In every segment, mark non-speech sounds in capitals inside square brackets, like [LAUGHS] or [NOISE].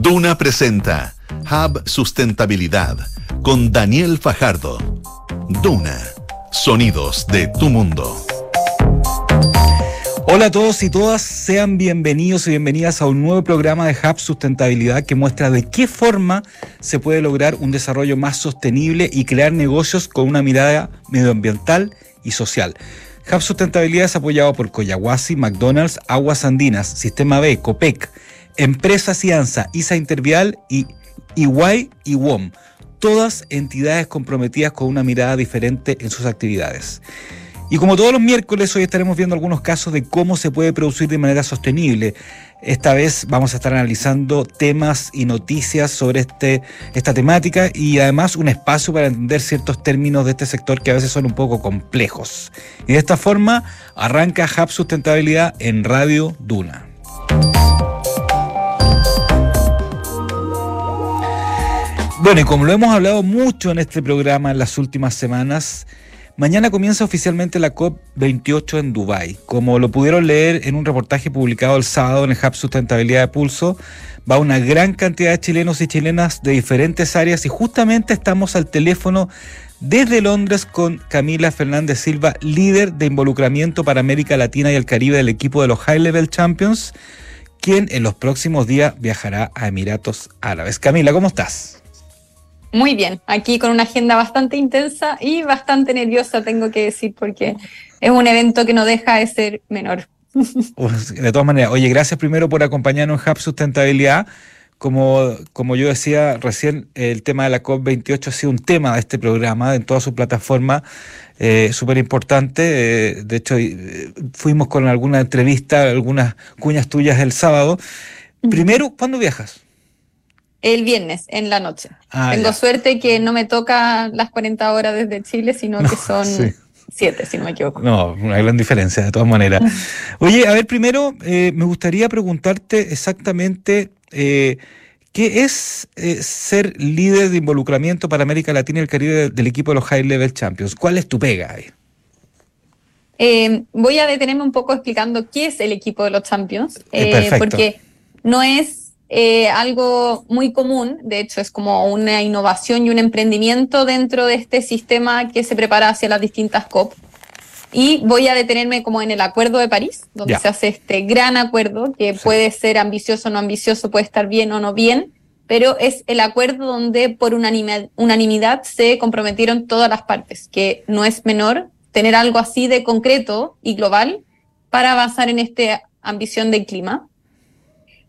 Duna presenta Hub Sustentabilidad con Daniel Fajardo. Duna, sonidos de tu mundo. Hola a todos y todas, sean bienvenidos y bienvenidas a un nuevo programa de Hub Sustentabilidad que muestra de qué forma se puede lograr un desarrollo más sostenible y crear negocios con una mirada medioambiental y social. Hub Sustentabilidad es apoyado por Coyahuasi, McDonald's, Aguas Andinas, Sistema B, COPEC, Empresa Cianza, ISA Intervial y Iguay y WOM. Todas entidades comprometidas con una mirada diferente en sus actividades. Y como todos los miércoles, hoy estaremos viendo algunos casos de cómo se puede producir de manera sostenible. Esta vez vamos a estar analizando temas y noticias sobre este, esta temática y además un espacio para entender ciertos términos de este sector que a veces son un poco complejos. Y de esta forma arranca Hub Sustentabilidad en Radio Duna. Bueno, y como lo hemos hablado mucho en este programa en las últimas semanas, Mañana comienza oficialmente la COP28 en Dubái. Como lo pudieron leer en un reportaje publicado el sábado en el Hub Sustentabilidad de Pulso, va una gran cantidad de chilenos y chilenas de diferentes áreas y justamente estamos al teléfono desde Londres con Camila Fernández Silva, líder de involucramiento para América Latina y el Caribe del equipo de los High Level Champions, quien en los próximos días viajará a Emiratos Árabes. Camila, ¿cómo estás? Muy bien, aquí con una agenda bastante intensa y bastante nerviosa, tengo que decir, porque es un evento que no deja de ser menor. [LAUGHS] De todas maneras, oye, gracias primero por acompañarnos en Hub Sustentabilidad. Como, como yo decía recién, el tema de la COP28 ha sido un tema de este programa en toda su plataforma, eh, súper importante. Eh, de hecho, eh, fuimos con alguna entrevista, algunas cuñas tuyas el sábado. Primero, ¿cuándo viajas? El viernes, en la noche. Ah, Tengo suerte que no me toca las 40 horas desde Chile, sino que son 7, si no me equivoco. No, una gran diferencia, de todas maneras. [LAUGHS] Oye, a ver, primero eh, me gustaría preguntarte exactamente eh, qué es eh, ser líder de involucramiento para América Latina y el Caribe del equipo de los High Level Champions. ¿Cuál es tu pega ahí? voy a detenerme un poco explicando qué es el equipo de los Champions, porque no es eh, algo muy común, de hecho es como una innovación y un emprendimiento dentro de este sistema que se prepara hacia las distintas COP. Y voy a detenerme como en el Acuerdo de París, donde se hace este gran acuerdo que puede ser ambicioso o no ambicioso, puede estar bien o no bien, pero es el acuerdo donde por unanimidad se comprometieron todas las partes, que no es menor tener algo así de concreto y global para avanzar en esta ambición del clima.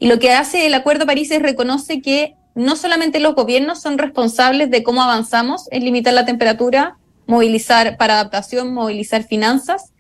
Y lo que hace el Acuerdo de París es reconoce que no solamente los gobiernos son responsables de cómo avanzamos en limitar la temperatura, movilizar para adaptación, movilizar finanzas,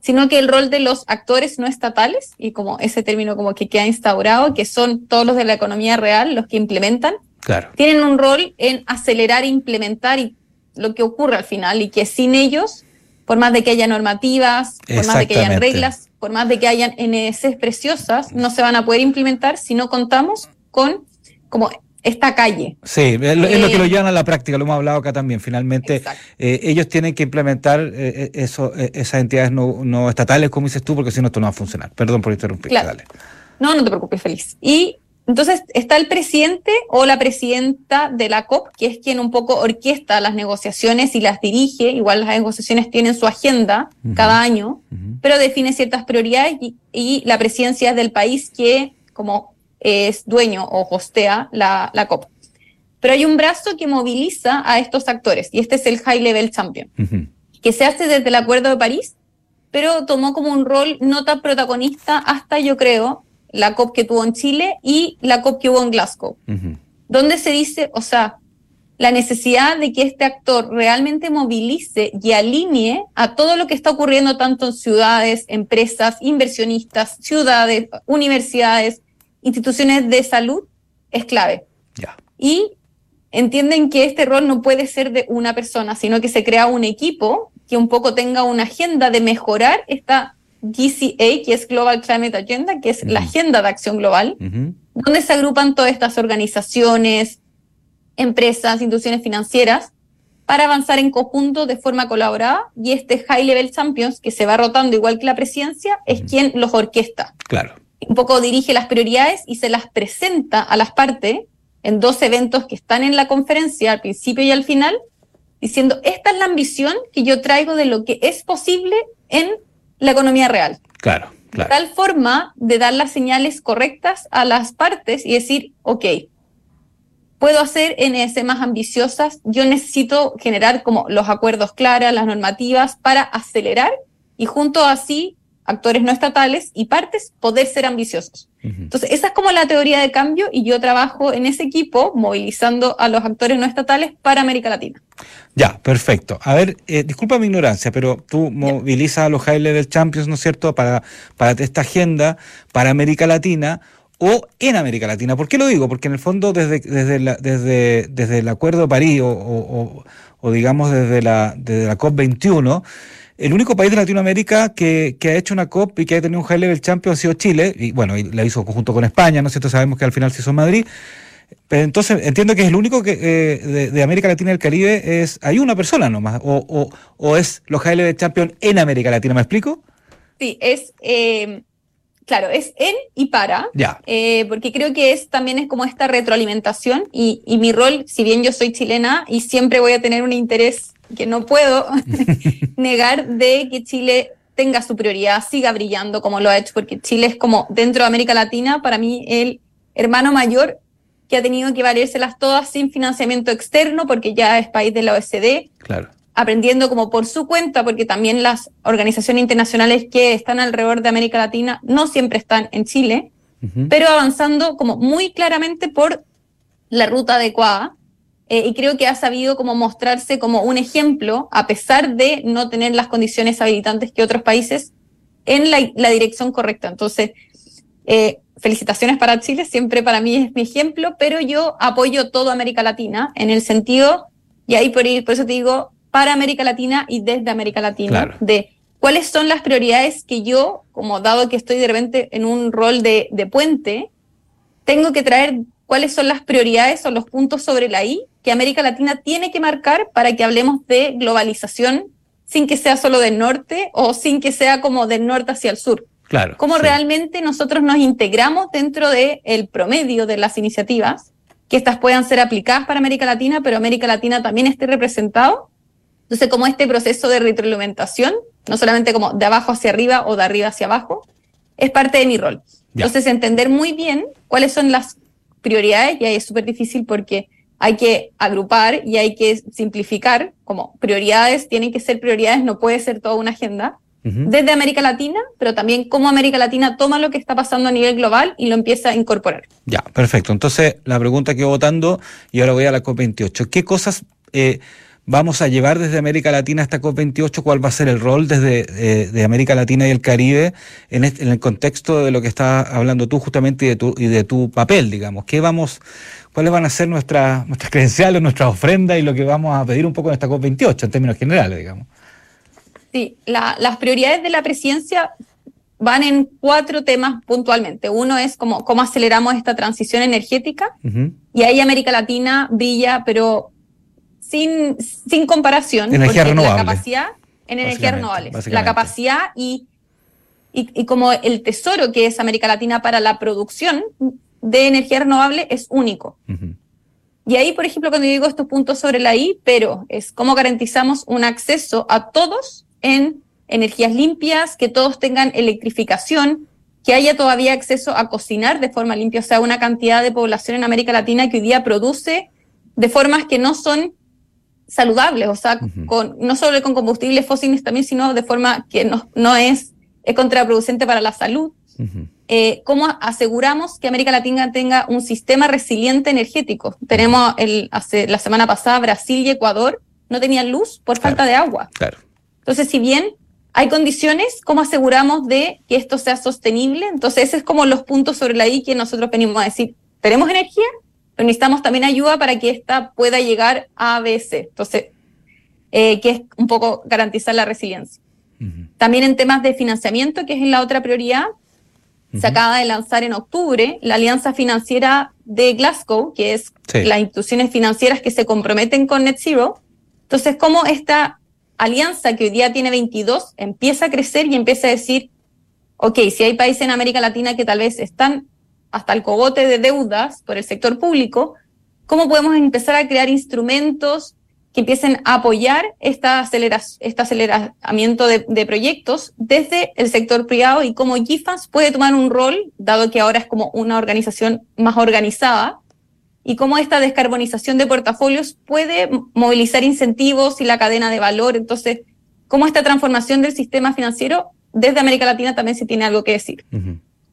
sino que el rol de los actores no estatales, y como ese término como que queda instaurado, que son todos los de la economía real, los que implementan, claro. tienen un rol en acelerar e implementar y lo que ocurre al final, y que sin ellos, por más de que haya normativas, por más de que haya reglas, por más de que hayan NS preciosas, no se van a poder implementar si no contamos con como esta calle. Sí, es lo, que lo eh, llevan a la práctica, lo hemos hablado acá también. Finalmente, eh, ellos tienen que implementar eh, eso, esas entidades no, estatales, como dices tú, porque si no, esto no va a funcionar. Perdón por interrumpir. Dale. No, no te preocupes, feliz. Y entonces está el presidente o la presidenta de la COP, que es quien un poco orquesta las negociaciones y las dirige. Igual las negociaciones tienen su agenda cada año, pero define ciertas prioridades y, la presidencia es del país que como es dueño o hostea la, la, COP. Pero hay un brazo que moviliza a estos actores y este es el High Level Champion, que se hace desde el Acuerdo de París, pero tomó como un rol no tan protagonista hasta, yo creo, la COP que tuvo en Chile y la COP que hubo en Glasgow, donde se dice, o sea, la necesidad de que este actor realmente movilice y alinee a todo lo que está ocurriendo tanto en ciudades, empresas, inversionistas, ciudades, universidades, instituciones de salud, es clave. Y entienden que este rol no puede ser de una persona, sino que se crea un equipo que un poco tenga una agenda de mejorar esta GCA, que es Global Climate Agenda, que es la agenda de acción global, donde se agrupan todas estas organizaciones, empresas, instituciones financieras, para avanzar en conjunto de forma colaborada. Y este High Level Champions, que se va rotando igual que la presidencia, es quien los orquesta. Claro. un poco dirige las prioridades y se las presenta a las partes en dos eventos que están en la conferencia, al principio y al final, diciendo, esta es la ambición que yo traigo de lo que es posible en la economía real. Claro, claro. De tal forma de dar las señales correctas a las partes y decir, ok, puedo hacer NS más ambiciosas, yo necesito generar como los acuerdos claros, las normativas para acelerar y junto así actores no estatales y partes poder ser ambiciosos. Entonces, esa es como la teoría de cambio y yo trabajo en ese equipo movilizando a los actores no estatales para América Latina. Ya, perfecto. A ver, eh, disculpa mi ignorancia, pero tú movilizas a los High Level Champions, ¿no es cierto?, para, para esta agenda para América Latina o en América Latina. ¿Por qué lo digo? Porque en el fondo desde, desde, desde, desde el Acuerdo de París o, o, digamos desde la, desde la COP21, el único país de Latinoamérica que, que, ha hecho una COP y que ha tenido un High Level Champion ha sido Chile, y bueno, y la hizo conjunto con España, ¿no es cierto? Sabemos que al final se hizo Madrid. Pero entonces entiendo que es el único que eh, de, América Latina y el Caribe es hay una persona nomás o, o, o es los High Level Champion en América Latina, ¿me explico? Sí, es eh, claro, es en y para, ya. Eh, porque creo que es también es como esta retroalimentación y, y mi rol, si bien yo soy chilena y siempre voy a tener un interés que no puedo [LAUGHS] negar de que Chile tenga su prioridad, siga brillando como lo ha hecho, porque Chile es como dentro de América Latina, para mí el hermano mayor que ha tenido que valérselas todas sin financiamiento externo, porque ya es país de la OSD. Claro. Aprendiendo como por su cuenta, porque también las organizaciones internacionales que están alrededor de América Latina no siempre están en Chile, pero avanzando como muy claramente por la ruta adecuada. Eh, y creo que ha sabido como mostrarse como un ejemplo, a pesar de no tener las condiciones habilitantes que otros países, en la, dirección correcta. Entonces, eh, felicitaciones para Chile, siempre para mí es mi ejemplo, pero yo apoyo toda América Latina en el sentido, y ahí por, por eso te digo, para América Latina y desde América Latina, de cuáles son las prioridades que yo, como dado que estoy de repente en un rol de, de puente, tengo que traer cuáles son las prioridades o los puntos sobre la I que América Latina tiene que marcar para que hablemos de globalización sin que sea solo del norte o sin que sea como del norte hacia el sur. Claro. Cómo realmente nosotros nos integramos dentro del el promedio de las iniciativas, que estas puedan ser aplicadas para América Latina, pero América Latina también esté representado. Entonces, como este proceso de retroalimentación, no solamente como de abajo hacia arriba o de arriba hacia abajo, es parte de mi rol. Entonces, entender muy bien cuáles son las prioridades y ahí es súper difícil porque hay que agrupar y hay que simplificar, como prioridades tienen que ser prioridades, no puede ser toda una agenda, desde América Latina, pero también cómo América Latina toma lo que está pasando a nivel global y lo empieza a incorporar. Ya, perfecto. Entonces, la pregunta que votando, y ahora voy a la COP28, ¿qué cosas eh, vamos a llevar desde América Latina hasta COP28? ¿Cuál va a ser el rol desde eh, de América Latina y el Caribe en, en, el contexto de lo que estás hablando tú justamente y de tu, y de tu papel, digamos? ¿Qué vamos, ¿Cuáles van a ser nuestras, nuestras [LAUGHS] credenciales, nuestras ofrendas y lo que vamos a pedir un poco en esta COP28 en términos generales, digamos? Sí, las prioridades de la presidencia van en cuatro temas puntualmente. Uno es cómo aceleramos esta transición energética y ahí América Latina brilla, pero sin, sin comparación. Energía renovable. La capacidad en energías renovables. La capacidad y, y, como el tesoro que es América Latina para la producción de energía renovable es único. Y ahí, por ejemplo, cuando yo digo estos puntos sobre la I, pero es cómo garantizamos un acceso a todos en energías limpias, que todos tengan electrificación, que haya todavía acceso a cocinar de forma limpia, o sea, una cantidad de población en América Latina que hoy día produce de formas que no son saludables, o sea, con, no solo con combustibles fósiles también, sino de forma que no, no es, es contraproducente para la salud. Eh, ¿Cómo aseguramos que América Latina tenga un sistema resiliente energético? Tenemos el, hace, la semana pasada Brasil y Ecuador no tenían luz por falta de agua. Claro. Entonces, si bien hay condiciones, ¿cómo aseguramos de que esto sea sostenible? Entonces, ese es como los puntos sobre la I que nosotros venimos a decir, tenemos energía, pero necesitamos también ayuda para que esta pueda llegar a ABC. Entonces, eh, que es un poco garantizar la resiliencia. También en temas de financiamiento, que es la otra prioridad, se acaba de lanzar en octubre la Alianza Financiera de Glasgow, que es las instituciones financieras que se comprometen con Net Zero. Entonces, ¿cómo esta alianza que hoy día tiene 22 empieza a crecer y empieza a decir, ok, si hay países en América Latina que tal vez están hasta el cogote de deudas por el sector público, ¿cómo podemos empezar a crear instrumentos que empiecen a apoyar esta este aceleramiento de, de, proyectos desde el sector privado y cómo GIFAS puede tomar un rol, dado que ahora es como una organización más organizada, y cómo esta descarbonización de portafolios puede movilizar incentivos y la cadena de valor. Entonces, cómo esta transformación del sistema financiero desde América Latina también se tiene algo que decir.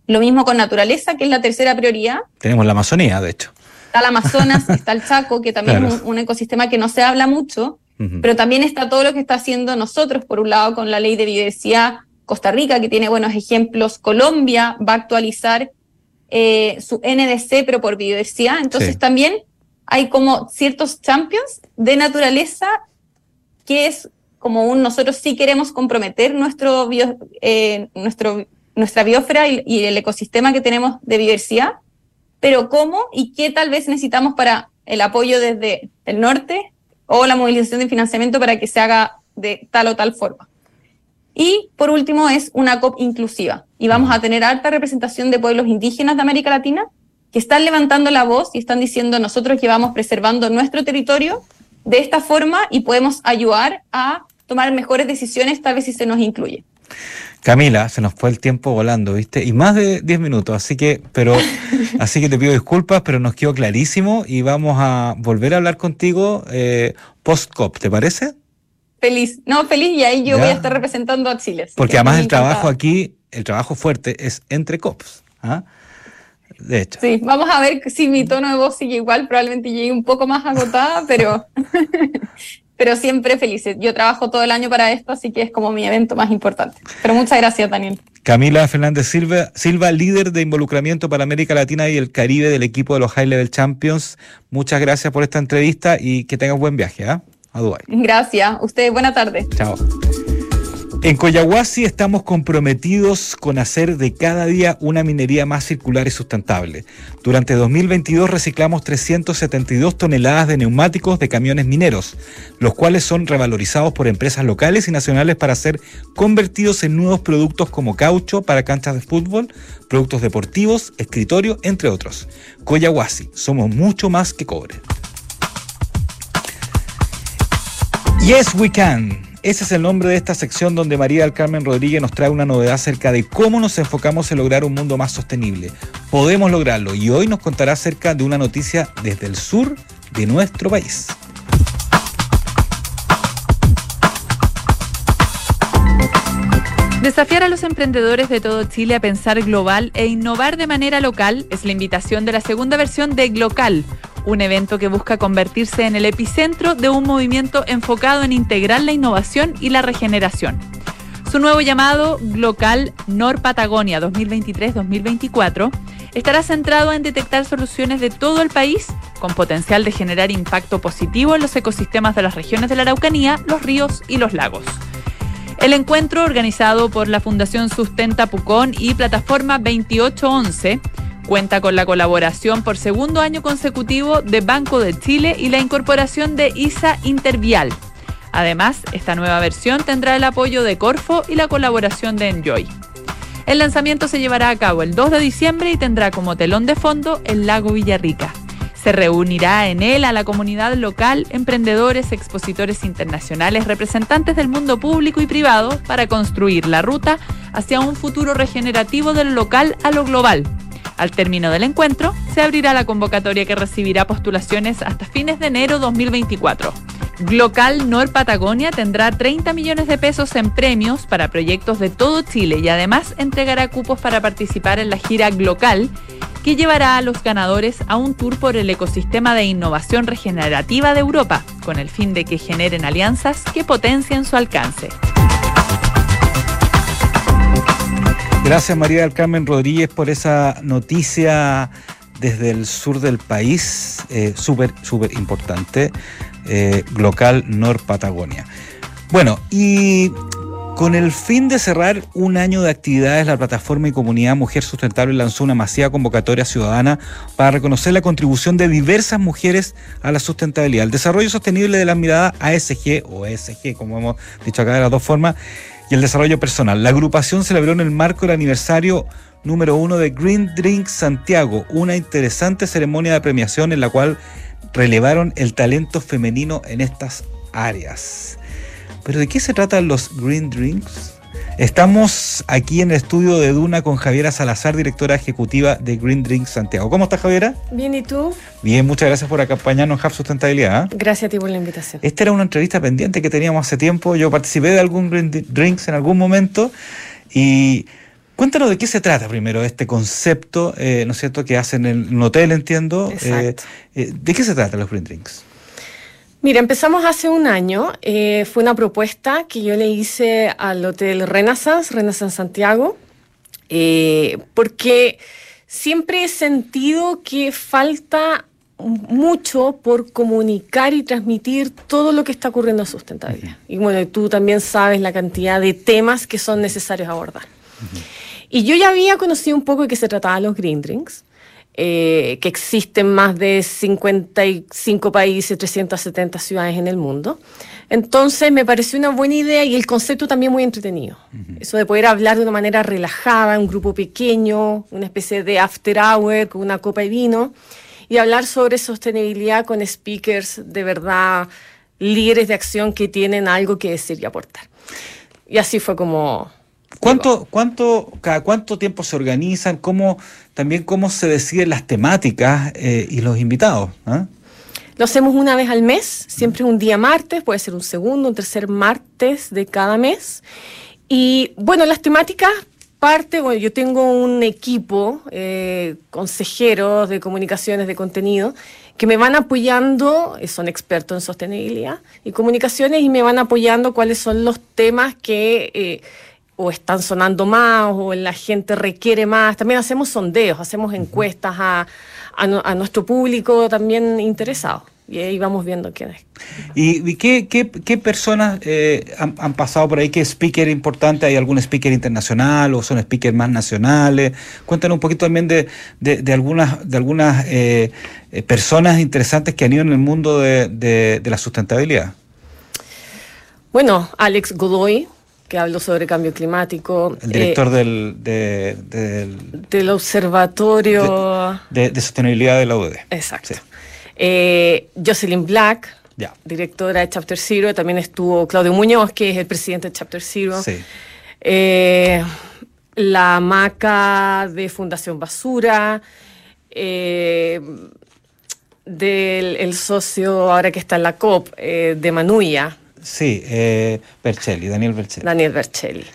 Lo mismo con naturaleza, que es la tercera prioridad. Tenemos la Amazonía, de hecho. Está el Amazonas, [LAUGHS] está el Chaco, que también es un, ecosistema que no se habla mucho, pero también está todo lo que está haciendo nosotros, por un lado, con la ley de biodiversidad Costa Rica, que tiene buenos ejemplos. Colombia va a actualizar eh, su NDC, pero por biodiversidad. Entonces también hay como ciertos champions de naturaleza que es como un nosotros sí queremos comprometer nuestro, eh, nuestro nuestra biosfera y, el ecosistema que tenemos de biodiversidad, pero cómo y qué tal vez necesitamos para el apoyo desde el norte o la movilización de financiamiento para que se haga de tal o tal forma. Y por último es una COP inclusiva. Y vamos a tener alta representación de pueblos indígenas de América Latina que están levantando la voz y están diciendo nosotros que vamos preservando nuestro territorio de esta forma y podemos ayudar a tomar mejores decisiones tal vez si se nos incluye. Camila, se nos fue el tiempo volando, ¿viste? Y más de 10 minutos, así que, pero, [LAUGHS] así que te pido disculpas, pero nos quedó clarísimo y vamos a volver a hablar contigo eh, post-COP, ¿te parece? Feliz, no, feliz y ahí yo voy a estar representando a Chile. Porque además el trabajo aquí, el trabajo fuerte es entre COPs. ¿ah? De hecho. Sí, vamos a ver si mi tono de voz sigue igual, probablemente llegue un poco más agotada, pero, [LAUGHS] pero siempre felices. Yo trabajo todo el año para esto, así que es como mi evento más importante. Pero muchas gracias, Daniel. Camila Fernández Silva, Silva, líder de involucramiento para América Latina y el Caribe del equipo de los High Level Champions. Muchas gracias por esta entrevista y que tengas buen viaje. ¿ah? Gracias. Usted, buena tarde. Chao. En Coyahuasi estamos comprometidos con hacer de cada día una minería más circular y sustentable. Durante 2022 reciclamos 372 toneladas de neumáticos de camiones mineros, los cuales son revalorizados por empresas locales y nacionales para ser convertidos en nuevos productos como caucho para canchas de fútbol, productos deportivos, escritorio, entre otros. Coyahuasi, somos mucho más que cobre. Yes, we can. Ese es el nombre de esta sección donde María del Carmen Rodríguez nos trae una novedad acerca de cómo nos enfocamos en lograr un mundo más sostenible. Podemos lograrlo y hoy nos contará acerca de una noticia desde el sur de nuestro país. Desafiar a los emprendedores de todo Chile a pensar global e innovar de manera local es la invitación de la segunda versión de Glocal, un evento que busca convertirse en el epicentro de un movimiento enfocado en integrar la innovación y la regeneración. Su nuevo llamado Glocal Nor Patagonia 2023-2024 estará centrado en detectar soluciones de todo el país con potencial de generar impacto positivo en los ecosistemas de las regiones de la Araucanía, los ríos y los lagos. El encuentro, organizado por la Fundación Sustenta Pucón y Plataforma 2811, cuenta con la colaboración por segundo año consecutivo de Banco de Chile y la incorporación de ISA Intervial. Además, esta nueva versión tendrá el apoyo de Corfo y la colaboración de Enjoy. El lanzamiento se llevará a cabo el 2 de diciembre y tendrá como telón de fondo el lago Villarrica. Se reunirá en él a la comunidad local, emprendedores, expositores internacionales, representantes del mundo público y privado para construir la ruta hacia un futuro regenerativo del local a lo global. Al término del encuentro, se abrirá la convocatoria que recibirá postulaciones hasta fines de enero 2024. Glocal Nor Patagonia tendrá 30 millones de pesos en premios para proyectos de todo Chile y además entregará cupos para participar en la gira Glocal que llevará a los ganadores a un tour por el ecosistema de innovación regenerativa de Europa, con el fin de que generen alianzas que potencien su alcance. Gracias María del Carmen Rodríguez por esa noticia desde el sur del país, eh, súper, súper importante, eh, local Nor Patagonia. Bueno, y con el fin de cerrar un año de actividades, la plataforma y comunidad Mujer Sustentable lanzó una masiva convocatoria ciudadana para reconocer la contribución de diversas mujeres a la sustentabilidad, el desarrollo sostenible de la mirada ASG o ESG, como hemos dicho acá de las dos formas, y el desarrollo personal. La agrupación celebró en el marco del aniversario número uno de Green Drink Santiago, una interesante ceremonia de premiación en la cual relevaron el talento femenino en estas áreas. Pero ¿de qué se tratan los Green Drinks? Estamos aquí en el estudio de Duna con Javiera Salazar, directora ejecutiva de Green Drinks Santiago. ¿Cómo estás, Javiera? Bien, ¿y tú? Bien, muchas gracias por acompañarnos en Hub Sustentabilidad. ¿eh? Gracias a ti por la invitación. Esta era una entrevista pendiente que teníamos hace tiempo. Yo participé de algún Green Drinks en algún momento y Cuéntanos de qué se trata primero este concepto, eh, ¿no es cierto?, que hacen en un hotel, entiendo. Exacto. Eh, ¿De qué se trata los Green Drinks? Mira, empezamos hace un año. Eh, fue una propuesta que yo le hice al Hotel Renaissance, Renaissance Santiago, porque siempre he sentido que falta mucho por comunicar y transmitir todo lo que está ocurriendo en sustentabilidad. Y bueno, tú también sabes la cantidad de temas que son necesarios abordar. Y yo ya había conocido un poco de qué se trataba los green drinks, eh, que existen más de 55 países, 370 ciudades en el mundo. Entonces me pareció una buena idea y el concepto también muy entretenido. Eso de poder hablar de una manera relajada, un grupo pequeño, una especie de after hour con una copa de vino y hablar sobre sostenibilidad con speakers de verdad, líderes de acción que tienen algo que decir y aportar. Y así fue como ¿Cuánto, cuánto, cada cuánto tiempo se organizan? ¿Cómo, también cómo se deciden las temáticas eh, y los invitados? ¿ah? Lo hacemos una vez al mes, siempre un día martes, puede ser un segundo, un tercer martes de cada mes. Y bueno, las temáticas parte, bueno, yo tengo un equipo, eh, consejeros de comunicaciones de contenido, que me van apoyando, eh, son expertos en sostenibilidad y comunicaciones, y me van apoyando cuáles son los temas que o están sonando más o la gente requiere más. También hacemos sondeos, hacemos encuestas a, a, nuestro público también interesado. Y ahí vamos viendo quién es. ¿Y, qué, qué, qué, personas eh, han, pasado por ahí? ¿Qué speaker importante? ¿Hay algún speaker internacional o son speakers más nacionales? Cuéntanos un poquito también de, de, algunas, de algunas eh, eh, personas interesantes que han ido en el mundo de, de la sustentabilidad. Bueno, Alex Godoy, que habló sobre cambio climático. El director eh, del, del, Observatorio de, Sostenibilidad de la UD. Exacto. Eh, Jocelyn Black, directora de Chapter Zero. También estuvo Claudio Muñoz, que es el presidente de Chapter Zero. Sí. Eh, la maca de Fundación Basura. del socio ahora que está en la COP, de Manuya, Sí, eh, Daniel Bercelli. Daniel Bercelli.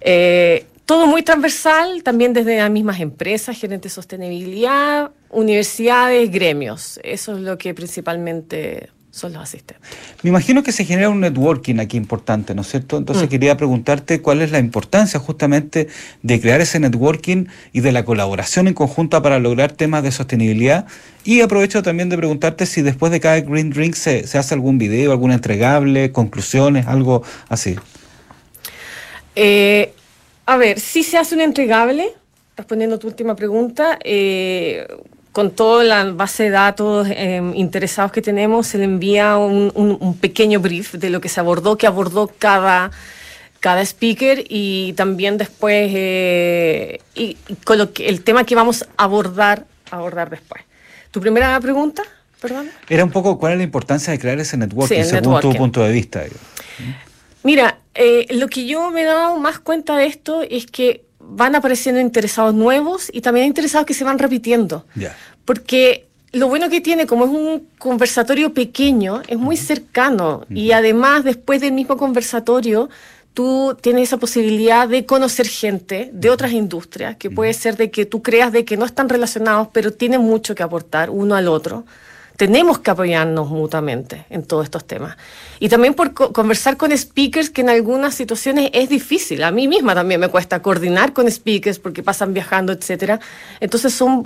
Eh, todo muy transversal, también desde las mismas empresas, gerentes de sostenibilidad, universidades, gremios. Eso es lo que principalmente son los asistentes. Me imagino que se genera un networking aquí importante, ¿no es cierto? Entonces mm. quería preguntarte cuál es la importancia justamente de crear ese networking y de la colaboración en conjunta para lograr temas de sostenibilidad. Y aprovecho también de preguntarte si después de cada Green Drink se, hace algún video, algún entregable, conclusiones, algo así. Eh, a ver, si se hace un entregable, respondiendo a tu última pregunta, eh, con toda la base de datos em, interesados que tenemos, se le envía un, pequeño brief de lo que se abordó, que abordó cada, cada speaker y también después eh, y, con lo que, el tema que vamos a abordar, abordar después. ¿Tu primera pregunta? Perdón. Era un poco cuál es la importancia de crear ese networking según tu punto de vista. Mira, eh, lo que yo me he dado más cuenta de esto es que van apareciendo interesados nuevos y también interesados que se van repitiendo. Porque lo bueno que tiene, como es un conversatorio pequeño, es muy cercano. Y además después del mismo conversatorio, tú tienes esa posibilidad de conocer gente de otras industrias, que puede ser de que tú creas de que no están relacionados, pero tienen mucho que aportar uno al otro tenemos que apoyarnos mutuamente en todos estos temas. Y también por conversar con speakers que en algunas situaciones es difícil. A mí misma también me cuesta coordinar con speakers porque pasan viajando, etcétera. Entonces son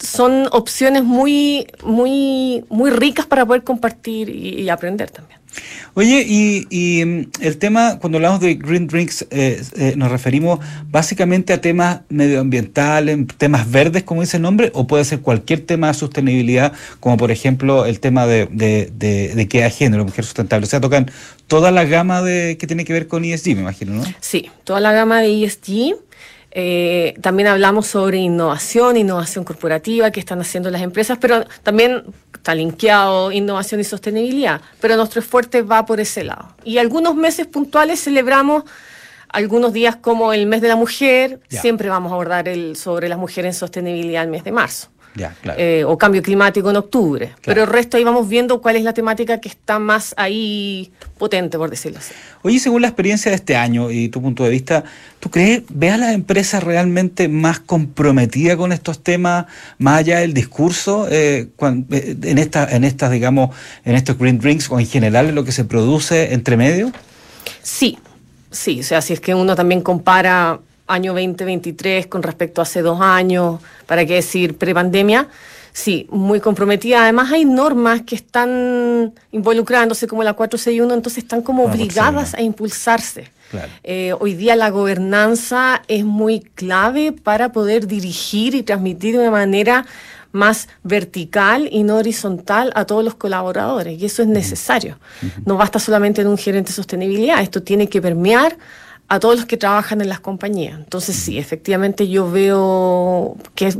son opciones muy, muy, muy ricas para poder compartir y, y aprender también. Oye, y, y, mm, el tema, cuando hablamos de Green Drinks, eh, eh, nos referimos básicamente a temas medioambientales, temas verdes, como dice el nombre, o puede ser cualquier tema de sostenibilidad, como por ejemplo el tema de, de, de, de que género, mujer sustentable. O sea, tocan toda la gama de que tiene que ver con ESG, me imagino, ¿no? Sí, toda la gama de ESG. Eh, también hablamos sobre innovación, innovación corporativa que están haciendo las empresas, pero también está linkeado innovación y sostenibilidad, pero nuestro fuerte va por ese lado. Y algunos meses puntuales celebramos algunos días como el mes de la mujer, siempre vamos a abordar el sobre las mujeres en sostenibilidad el mes de marzo. Ya, claro. Eh, o cambio climático en octubre. Pero el resto ahí vamos viendo cuál es la temática que está más ahí potente, por decirlo así. Oye, según la experiencia de este año y tu punto de vista, ¿tú crees, ves a las empresas realmente más comprometidas con estos temas, más allá del discurso, eh, eh, en esta, en estas, digamos, en estos green drinks o en general en lo que se produce entre medio? Sí, sí, o sea, si es que uno también compara año 2023 con respecto a hace dos años, para qué decir prepandemia, sí, muy comprometida. Además hay normas que están involucrándose como la 461, entonces están como obligadas 461. a impulsarse. Claro. Eh, hoy día la gobernanza es muy clave para poder dirigir y transmitir de una manera más vertical y no horizontal a todos los colaboradores. Y eso es necesario. No basta solamente en un gerente de sostenibilidad, esto tiene que permear a todos los que trabajan en las compañías. Entonces sí, efectivamente yo veo que es...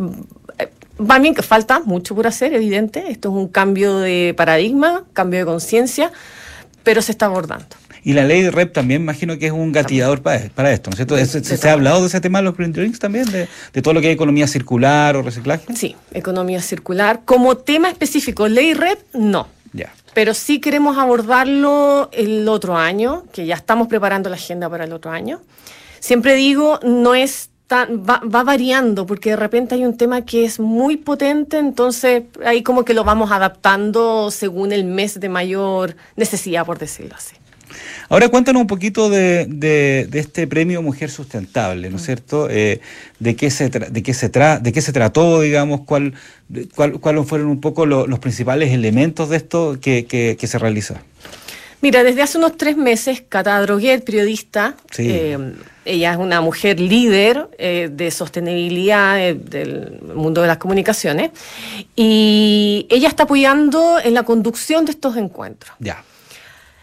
eh, Va bien que falta mucho por hacer, evidente. Esto es un cambio de paradigma, cambio de conciencia, pero se está abordando. Y la ley de REP también imagino que es un gatillador para, para esto, ¿no es cierto? De- ¿Se, de se ha hablado de ese tema de los green drinks también? De, de todo lo que es economía circular o reciclaje? Sí, economía circular. Como tema específico, ley red, no. Ya. Pero sí queremos abordarlo el otro año, que ya estamos preparando la agenda para el otro año. Siempre digo, no es tan, va, va variando, porque de repente hay un tema que es muy potente, entonces ahí como que lo vamos adaptando según el mes de mayor necesidad, por decirlo así. Ahora cuéntanos un poquito de, de- de este premio Mujer Sustentable, ¿no es cierto? Eh, de, qué se de, qué se tra- ¿De qué se trató, digamos? ¿Cuál, de- cuál- ¿Cuáles fueron un poco lo- los principales elementos de esto que, que- que se realizó? Mira, desde hace unos tres meses, Cata Droguet, periodista, Sí. eh, ella es una mujer líder eh, de sostenibilidad eh, del mundo de las comunicaciones, y ella está apoyando en la conducción de estos encuentros. Ya.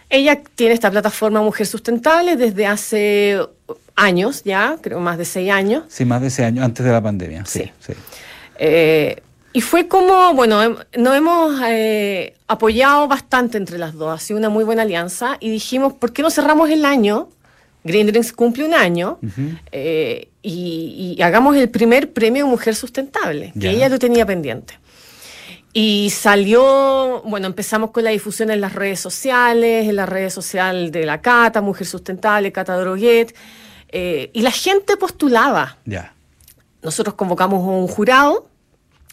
Ella tiene esta plataforma Mujer Sustentable desde hace años ya, creo más de seis años. Sí, más de ese año, antes de la pandemia. Sí, Sí. sí. Eh, y fue como, bueno, nos hemos eh, apoyado bastante entre las dos, ha sido una muy buena alianza y dijimos, ¿por qué no cerramos el año? Green Drinks cumple un año eh, y, y hagamos el primer premio Mujer Sustentable, Ya. que ella lo tenía pendiente. Y salió, bueno, empezamos con la difusión en las redes sociales, en la red social de la Cata, Mujer Sustentable, Cata Droguet, eh, y la gente postulaba. Ya. Nosotros convocamos un jurado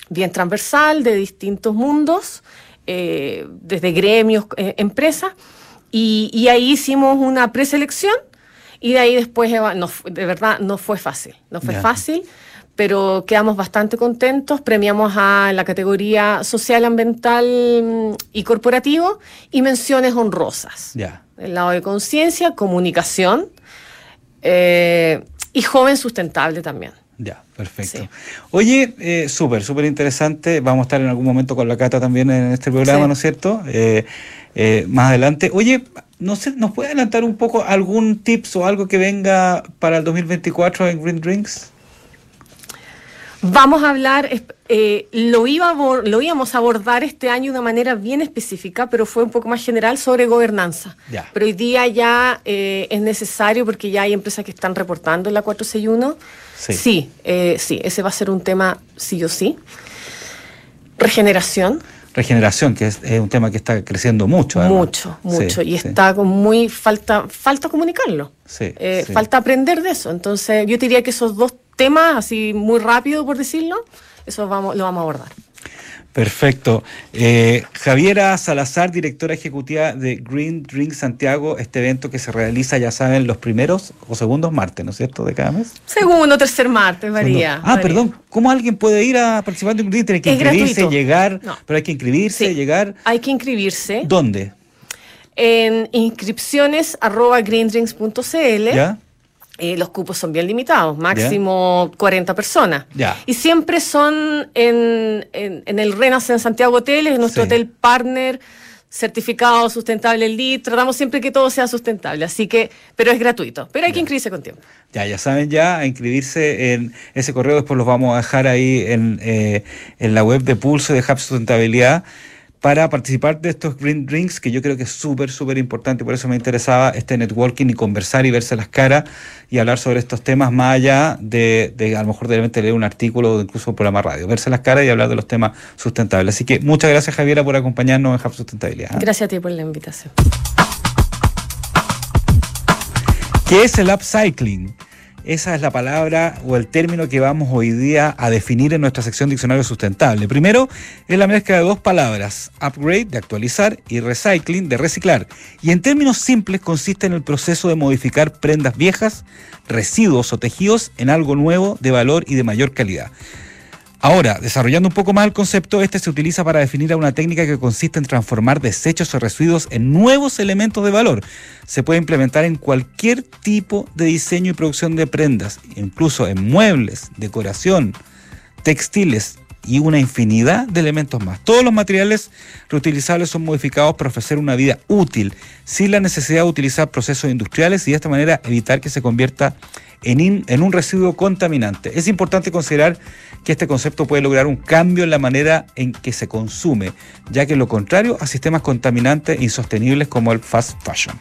bien transversal de distintos mundos, eh, desde gremios, eh, empresas, y, y ahí hicimos una preselección y de ahí después, no de verdad, no fue fácil, no fue fácil, pero quedamos bastante contentos, premiamos a la categoría social, ambiental mm, y corporativo y menciones honrosas. Ya. El lado de conciencia, comunicación eh, y joven sustentable también. Ya, perfecto. Sí. Oye, eh, súper, súper interesante. Vamos a estar en algún momento con la Cata también en este programa, Sí. ¿no es cierto? Eh, eh, más adelante. Oye, no sé, ¿nos puede adelantar un poco algún tips o algo que venga para el 2024 en Green Drinks? Vamos a hablar, eh, lo, iba a abor- lo íbamos a abordar este año de una manera bien específica, pero fue un poco más general sobre gobernanza. Ya. Pero hoy día ya eh, es necesario porque ya hay empresas que están reportando la 461. Sí. Sí, eh, sí, ese va a ser un tema sí o sí. Regeneración, Regeneración, que es, es un tema que está creciendo mucho. además. mucho, mucho. Sí, y sí. está con muy falta, falta comunicarlo. Sí, Eh, sí. Falta aprender de eso. Entonces, yo diría que esos dos temas, así muy rápido por decirlo, eso vamos, lo vamos a abordar. Perfecto. Eh, Javiera Salazar, directora ejecutiva de Green Drink Santiago, este evento que se realiza, ya saben, los primeros o segundos martes, ¿no es cierto?, de cada mes. Segundo, tercer martes, varía. Ah, varía. perdón, ¿cómo alguien puede ir a participar de un Green? Tiene que Es inscribirse, gratuito. llegar, No. pero hay que inscribirse, Sí. llegar. Hay que inscribirse ¿Dónde? en inscripciones arroba greendrinks.cl. ¿Ya? Eh, los cupos son bien limitados, máximo 40 personas. Y siempre son en, en, en el Renaissance Santiago Hotel, es nuestro Sí. hotel partner, certificado sustentable LEED. Tratamos siempre que todo sea sustentable, así que, pero es gratuito. Pero hay que inscribirse con tiempo. Ya, ya saben ya, a inscribirse en ese correo, después los vamos a dejar ahí en, eh, en la web de Pulso de Hub Sustentabilidad para participar de estos Green Drinks, que yo creo que es súper, súper importante, por eso me interesaba este networking y conversar y verse las caras y hablar sobre estos temas más allá de, de a lo mejor de leer un artículo o incluso un programa radio, verse las caras y hablar de los temas sustentables. Así que muchas gracias Javiera por acompañarnos en Hub Sustentabilidad. ¿eh? Gracias a ti por la invitación. ¿Qué es el upcycling? Esa es la palabra o el término que vamos hoy día a definir en nuestra sección Diccionario Sustentable. Primero, es la mezcla de dos palabras, upgrade, de actualizar, y recycling, de reciclar. Y en términos simples consiste en el proceso de modificar prendas viejas, residuos o tejidos en algo nuevo, de valor y de mayor calidad. Ahora, desarrollando un poco más el concepto, este se utiliza para definir a una técnica que consiste en transformar desechos o residuos en nuevos elementos de valor. Se puede implementar en cualquier tipo de diseño y producción de prendas, incluso en muebles, decoración, textiles y una infinidad de elementos más. Todos los materiales reutilizables son modificados para ofrecer una vida útil, sin la necesidad de utilizar procesos industriales y de esta manera evitar que se convierta en, en un residuo contaminante. Es importante considerar que este concepto puede lograr un cambio en la manera en que se consume, ya que lo contrario a sistemas contaminantes e insostenibles como el fast fashion.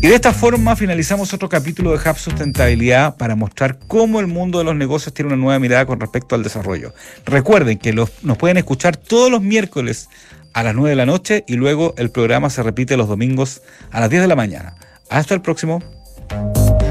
Y de esta forma finalizamos otro capítulo de Hub Sustentabilidad para mostrar cómo el mundo de los negocios tiene una nueva mirada con respecto al desarrollo. Recuerden que los- nos pueden escuchar todos los miércoles a las 9 de la noche y luego el programa se repite los domingos a las 10 de la mañana. Hasta el próximo.